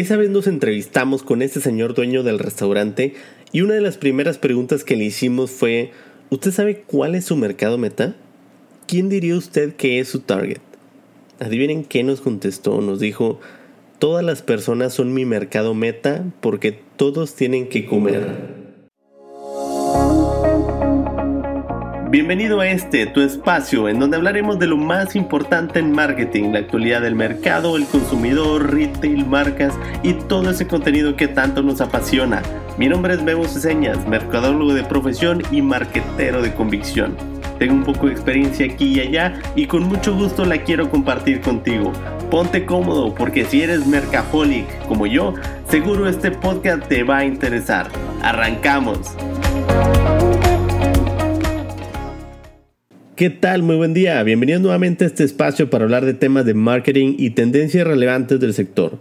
Esa vez nos entrevistamos con este señor dueño del restaurante y una de las primeras preguntas que le hicimos fue, ¿usted sabe cuál es su mercado meta? ¿Quién diría usted que es su target? Adivinen qué nos contestó, nos dijo, todas las personas son mi mercado meta porque todos tienen que comer. Bienvenido a este, tu espacio, en donde hablaremos de lo más importante en marketing, la actualidad del mercado, el consumidor, retail, marcas y todo ese contenido que tanto nos apasiona. Mi nombre es Memo Ceseñas, mercadólogo de profesión y marquetero de convicción. Tengo un poco de experiencia aquí y allá y con mucho gusto la quiero compartir contigo. Ponte cómodo porque si eres mercaholic como yo, seguro este podcast te va a interesar. Arrancamos. ¿Qué tal? Muy buen día. Bienvenidos nuevamente a este espacio para hablar de temas de marketing y tendencias relevantes del sector.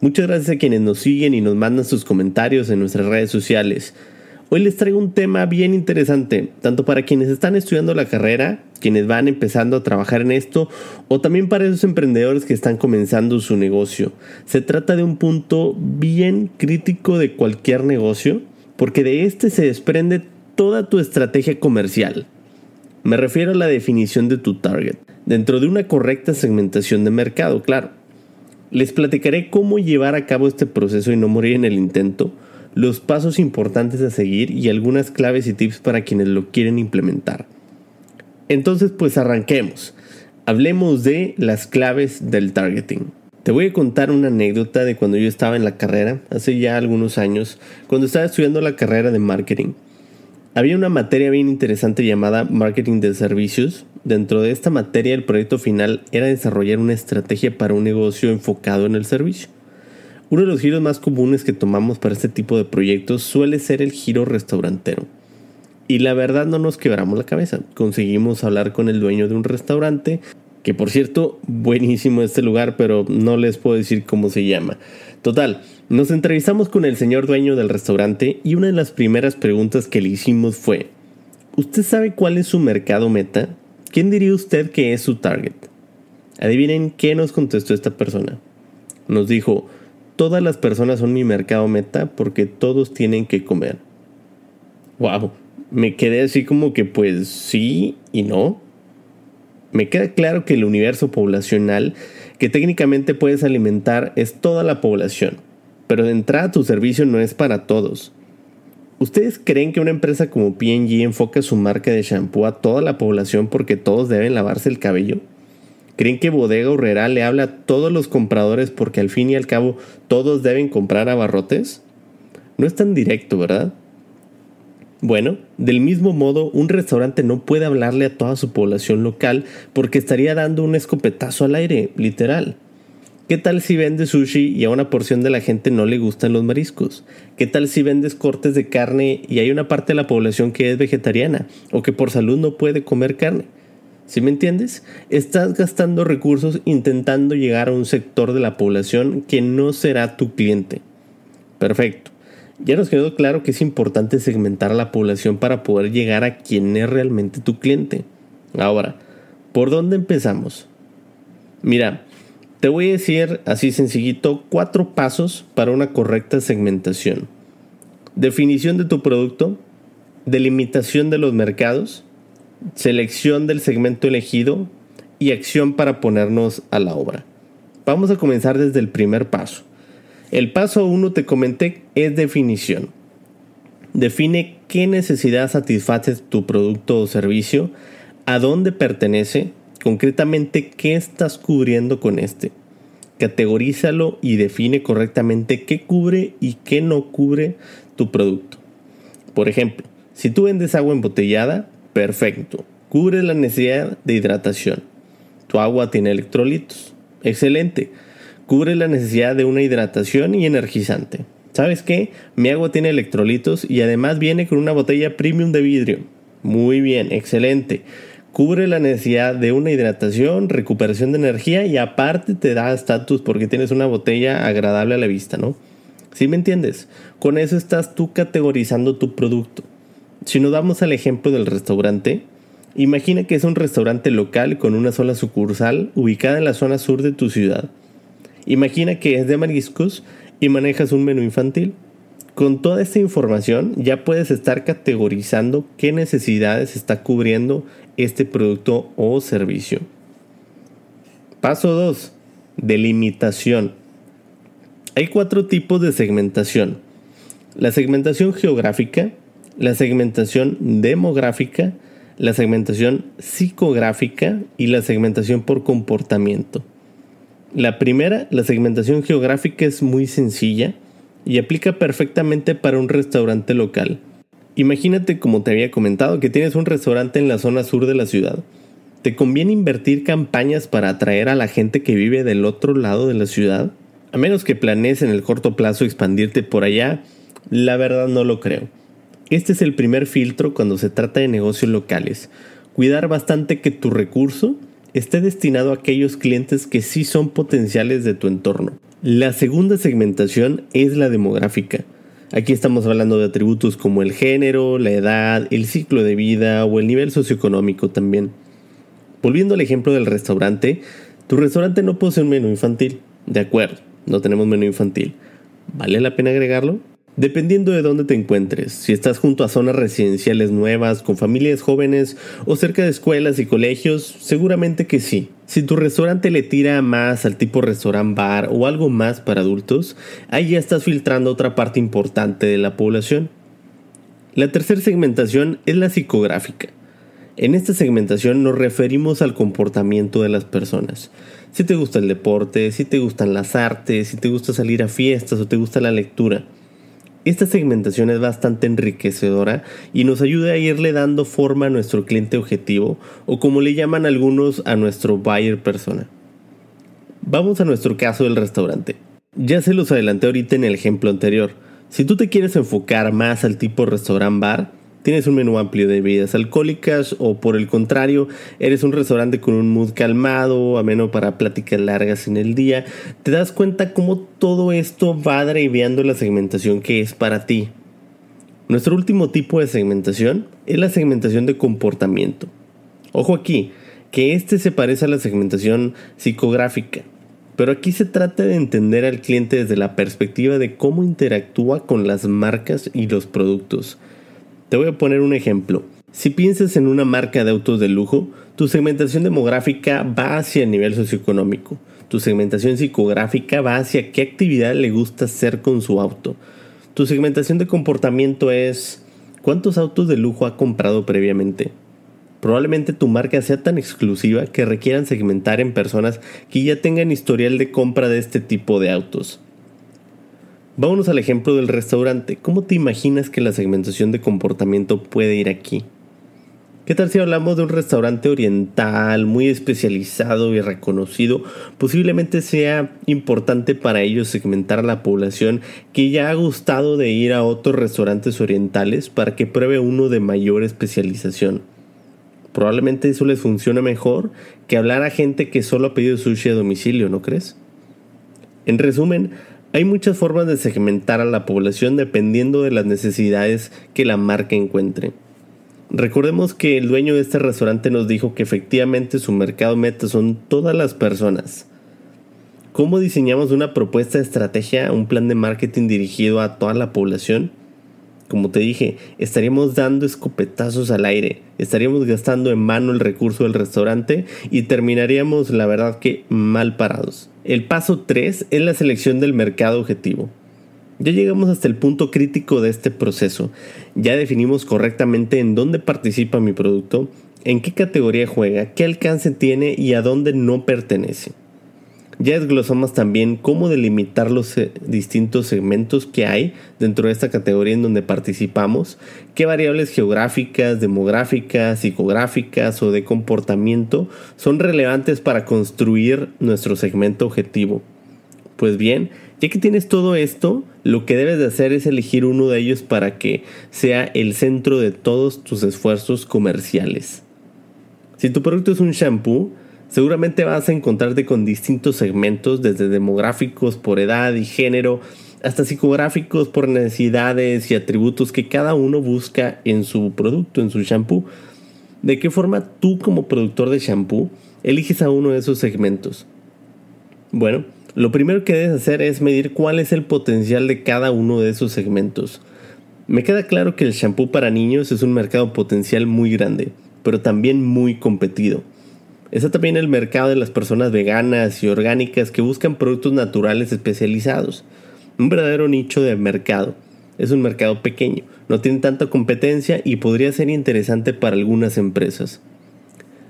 Muchas gracias a quienes nos siguen y nos mandan sus comentarios en nuestras redes sociales. Hoy les traigo un tema bien interesante, tanto para quienes están estudiando la carrera, quienes van empezando a trabajar en esto, o también para esos emprendedores que están comenzando su negocio. Se trata de un punto bien crítico de cualquier negocio, porque de este se desprende toda tu estrategia comercial. Me refiero a la definición de tu target, dentro de una correcta segmentación de mercado, claro. Les platicaré cómo llevar a cabo este proceso y no morir en el intento, los pasos importantes a seguir y algunas claves y tips para quienes lo quieren implementar. Entonces, pues arranquemos. Hablemos de las claves del targeting. Te voy a contar una anécdota de cuando yo estaba en la carrera, hace ya algunos años, cuando estaba estudiando la carrera de marketing. Había una materia bien interesante llamada Marketing de Servicios. Dentro de esta materia el proyecto final era desarrollar una estrategia para un negocio enfocado en el servicio. Uno de los giros más comunes que tomamos para este tipo de proyectos suele ser el giro restaurantero. Y la verdad no nos quebramos la cabeza. Conseguimos hablar con el dueño de un restaurante, que por cierto, buenísimo este lugar, pero no les puedo decir cómo se llama. Total, nos entrevistamos con el señor dueño del restaurante y una de las primeras preguntas que le hicimos fue, ¿usted sabe cuál es su mercado meta? ¿Quién diría usted que es su target? Adivinen qué nos contestó esta persona. Nos dijo, todas las personas son mi mercado meta porque todos tienen que comer. Wow, me quedé así como que pues sí y no. Me queda claro que el universo poblacional que técnicamente puedes alimentar es toda la población pero de entrada tu servicio no es para todos. ¿Ustedes creen que una empresa como PG enfoca su marca de shampoo a toda la población porque todos deben lavarse el cabello? ¿Creen que Bodega Urrera le habla a todos los compradores porque al fin y al cabo todos deben comprar abarrotes? No es tan directo, ¿verdad? Bueno, del mismo modo, un restaurante no puede hablarle a toda su población local porque estaría dando un escopetazo al aire, literal. ¿Qué tal si vendes sushi y a una porción de la gente no le gustan los mariscos? ¿Qué tal si vendes cortes de carne y hay una parte de la población que es vegetariana o que por salud no puede comer carne? ¿Sí me entiendes? Estás gastando recursos intentando llegar a un sector de la población que no será tu cliente. Perfecto. Ya nos quedó claro que es importante segmentar a la población para poder llegar a quien es realmente tu cliente. Ahora, ¿por dónde empezamos? Mira, te voy a decir así sencillito cuatro pasos para una correcta segmentación. Definición de tu producto, delimitación de los mercados, selección del segmento elegido y acción para ponernos a la obra. Vamos a comenzar desde el primer paso. El paso uno te comenté es definición. Define qué necesidad satisface tu producto o servicio, a dónde pertenece, concretamente qué estás cubriendo con este. Categorízalo y define correctamente qué cubre y qué no cubre tu producto. Por ejemplo, si tú vendes agua embotellada, perfecto, cubre la necesidad de hidratación. Tu agua tiene electrolitos, excelente, cubre la necesidad de una hidratación y energizante. ¿Sabes qué? Mi agua tiene electrolitos y además viene con una botella premium de vidrio. Muy bien, excelente cubre la necesidad de una hidratación, recuperación de energía y aparte te da estatus porque tienes una botella agradable a la vista, ¿no? ¿Sí me entiendes? Con eso estás tú categorizando tu producto. Si nos damos al ejemplo del restaurante, imagina que es un restaurante local con una sola sucursal ubicada en la zona sur de tu ciudad. Imagina que es de mariscos y manejas un menú infantil. Con toda esta información ya puedes estar categorizando qué necesidades está cubriendo este producto o servicio. Paso 2. Delimitación. Hay cuatro tipos de segmentación. La segmentación geográfica, la segmentación demográfica, la segmentación psicográfica y la segmentación por comportamiento. La primera, la segmentación geográfica es muy sencilla y aplica perfectamente para un restaurante local. Imagínate, como te había comentado, que tienes un restaurante en la zona sur de la ciudad. ¿Te conviene invertir campañas para atraer a la gente que vive del otro lado de la ciudad? A menos que planees en el corto plazo expandirte por allá, la verdad no lo creo. Este es el primer filtro cuando se trata de negocios locales. Cuidar bastante que tu recurso esté destinado a aquellos clientes que sí son potenciales de tu entorno. La segunda segmentación es la demográfica. Aquí estamos hablando de atributos como el género, la edad, el ciclo de vida o el nivel socioeconómico también. Volviendo al ejemplo del restaurante, tu restaurante no posee un menú infantil. De acuerdo, no tenemos menú infantil. ¿Vale la pena agregarlo? Dependiendo de dónde te encuentres, si estás junto a zonas residenciales nuevas, con familias jóvenes o cerca de escuelas y colegios, seguramente que sí. Si tu restaurante le tira más al tipo restaurant bar o algo más para adultos, ahí ya estás filtrando otra parte importante de la población. La tercera segmentación es la psicográfica. En esta segmentación nos referimos al comportamiento de las personas. Si te gusta el deporte, si te gustan las artes, si te gusta salir a fiestas o te gusta la lectura. Esta segmentación es bastante enriquecedora y nos ayuda a irle dando forma a nuestro cliente objetivo o como le llaman algunos a nuestro buyer persona. Vamos a nuestro caso del restaurante. Ya se los adelanté ahorita en el ejemplo anterior. Si tú te quieres enfocar más al tipo restaurant bar, tienes un menú amplio de bebidas alcohólicas o por el contrario, eres un restaurante con un mood calmado, ameno para pláticas largas en el día, te das cuenta cómo todo esto va driveando la segmentación que es para ti. Nuestro último tipo de segmentación es la segmentación de comportamiento. Ojo aquí, que este se parece a la segmentación psicográfica, pero aquí se trata de entender al cliente desde la perspectiva de cómo interactúa con las marcas y los productos te voy a poner un ejemplo. Si piensas en una marca de autos de lujo, tu segmentación demográfica va hacia el nivel socioeconómico. Tu segmentación psicográfica va hacia qué actividad le gusta hacer con su auto. Tu segmentación de comportamiento es cuántos autos de lujo ha comprado previamente. Probablemente tu marca sea tan exclusiva que requieran segmentar en personas que ya tengan historial de compra de este tipo de autos. Vámonos al ejemplo del restaurante. ¿Cómo te imaginas que la segmentación de comportamiento puede ir aquí? ¿Qué tal si hablamos de un restaurante oriental muy especializado y reconocido? Posiblemente sea importante para ellos segmentar a la población que ya ha gustado de ir a otros restaurantes orientales para que pruebe uno de mayor especialización. Probablemente eso les funcione mejor que hablar a gente que solo ha pedido sushi a domicilio, ¿no crees? En resumen, hay muchas formas de segmentar a la población dependiendo de las necesidades que la marca encuentre. Recordemos que el dueño de este restaurante nos dijo que efectivamente su mercado meta son todas las personas. ¿Cómo diseñamos una propuesta de estrategia, un plan de marketing dirigido a toda la población? Como te dije, estaríamos dando escopetazos al aire, estaríamos gastando en mano el recurso del restaurante y terminaríamos, la verdad, que mal parados. El paso 3 es la selección del mercado objetivo. Ya llegamos hasta el punto crítico de este proceso. Ya definimos correctamente en dónde participa mi producto, en qué categoría juega, qué alcance tiene y a dónde no pertenece. Ya desglosamos también cómo delimitar los eh, distintos segmentos que hay dentro de esta categoría en donde participamos, qué variables geográficas, demográficas, psicográficas o de comportamiento son relevantes para construir nuestro segmento objetivo. Pues bien, ya que tienes todo esto, lo que debes de hacer es elegir uno de ellos para que sea el centro de todos tus esfuerzos comerciales. Si tu producto es un shampoo, Seguramente vas a encontrarte con distintos segmentos, desde demográficos por edad y género, hasta psicográficos por necesidades y atributos que cada uno busca en su producto, en su shampoo. ¿De qué forma tú como productor de shampoo eliges a uno de esos segmentos? Bueno, Lo primero que debes hacer es medir cuál es el potencial de cada uno de esos segmentos. Me queda claro que el shampoo para niños es un mercado potencial muy grande, pero también muy competido. Está también el mercado de las personas veganas y orgánicas que buscan productos naturales especializados. Un verdadero nicho de mercado. Es un mercado pequeño, no tiene tanta competencia y podría ser interesante para algunas empresas.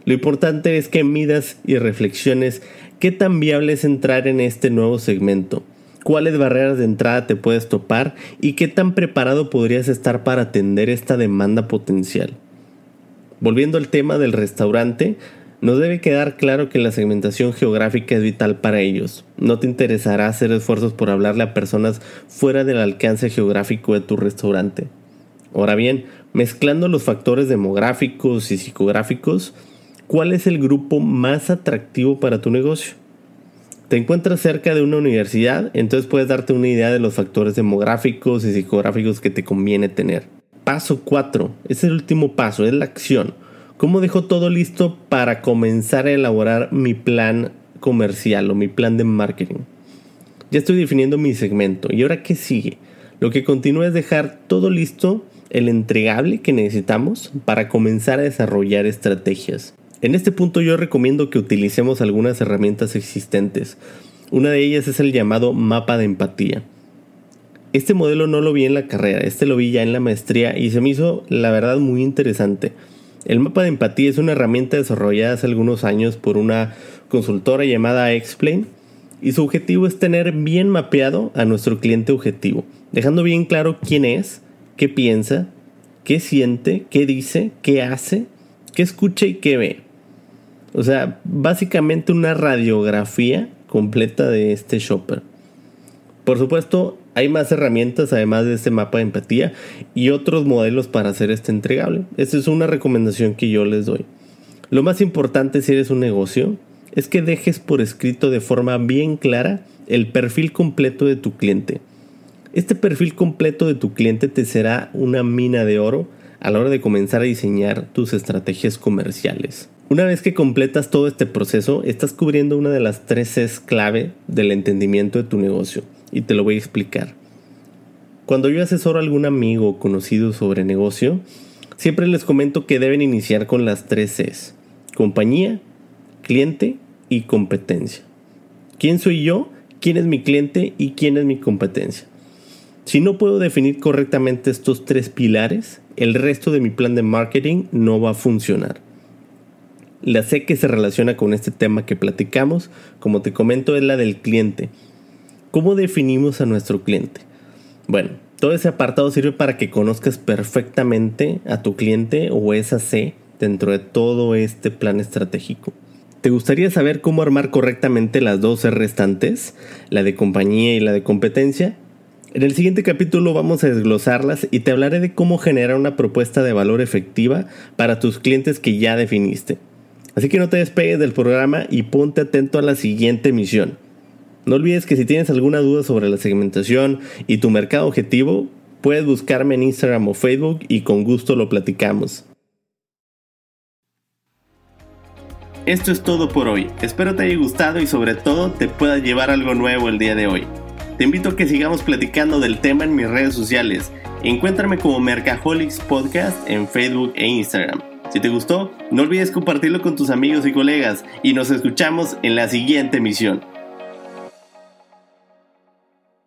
Lo importante es que midas y reflexiones qué tan viable es entrar en este nuevo segmento, cuáles barreras de entrada te puedes topar y qué tan preparado podrías estar para atender esta demanda potencial. Volviendo al tema del restaurante, nos debe quedar claro que la segmentación geográfica es vital para ellos. No te interesará hacer esfuerzos por hablarle a personas fuera del alcance geográfico de tu restaurante. Ahora bien, mezclando los factores demográficos y psicográficos, ¿cuál es el grupo más atractivo para tu negocio? Te encuentras cerca de una universidad, entonces puedes darte una idea de los factores demográficos y psicográficos que te conviene tener. Paso 4, es el último paso, es la acción. ¿Cómo dejo todo listo para comenzar a elaborar mi plan comercial o mi plan de marketing? Ya estoy definiendo mi segmento. ¿Y ahora qué sigue? Lo que continúa es dejar todo listo, el entregable que necesitamos para comenzar a desarrollar estrategias. En este punto yo recomiendo que utilicemos algunas herramientas existentes. Una de ellas es el llamado mapa de empatía. Este modelo no lo vi en la carrera, este lo vi ya en la maestría y se me hizo la verdad muy interesante. El mapa de empatía es una herramienta desarrollada hace algunos años por una consultora llamada Explain y su objetivo es tener bien mapeado a nuestro cliente objetivo, dejando bien claro quién es, qué piensa, qué siente, qué dice, qué hace, qué escucha y qué ve. O sea, básicamente una radiografía completa de este shopper. Por supuesto, hay más herramientas además de este mapa de empatía y otros modelos para hacer este entregable. Esta es una recomendación que yo les doy. Lo más importante si eres un negocio es que dejes por escrito de forma bien clara el perfil completo de tu cliente. Este perfil completo de tu cliente te será una mina de oro a la hora de comenzar a diseñar tus estrategias comerciales. Una vez que completas todo este proceso, estás cubriendo una de las tres Cs clave del entendimiento de tu negocio y te lo voy a explicar. Cuando yo asesoro a algún amigo o conocido sobre negocio, siempre les comento que deben iniciar con las tres Cs. Compañía, cliente y competencia. ¿Quién soy yo? ¿Quién es mi cliente? ¿Y quién es mi competencia? Si no puedo definir correctamente estos tres pilares, el resto de mi plan de marketing no va a funcionar. La C que se relaciona con este tema que platicamos, como te comento, es la del cliente. ¿Cómo definimos a nuestro cliente? Bueno, todo ese apartado sirve para que conozcas perfectamente a tu cliente o esa C dentro de todo este plan estratégico. ¿Te gustaría saber cómo armar correctamente las dos restantes, la de compañía y la de competencia? En el siguiente capítulo vamos a desglosarlas y te hablaré de cómo generar una propuesta de valor efectiva para tus clientes que ya definiste. Así que no te despegues del programa y ponte atento a la siguiente misión. No olvides que si tienes alguna duda sobre la segmentación y tu mercado objetivo, puedes buscarme en Instagram o Facebook y con gusto lo platicamos. Esto es todo por hoy. Espero te haya gustado y sobre todo te pueda llevar algo nuevo el día de hoy. Te invito a que sigamos platicando del tema en mis redes sociales. Encuéntrame como Mercaholics Podcast en Facebook e Instagram. Si te gustó, no olvides compartirlo con tus amigos y colegas y nos escuchamos en la siguiente emisión.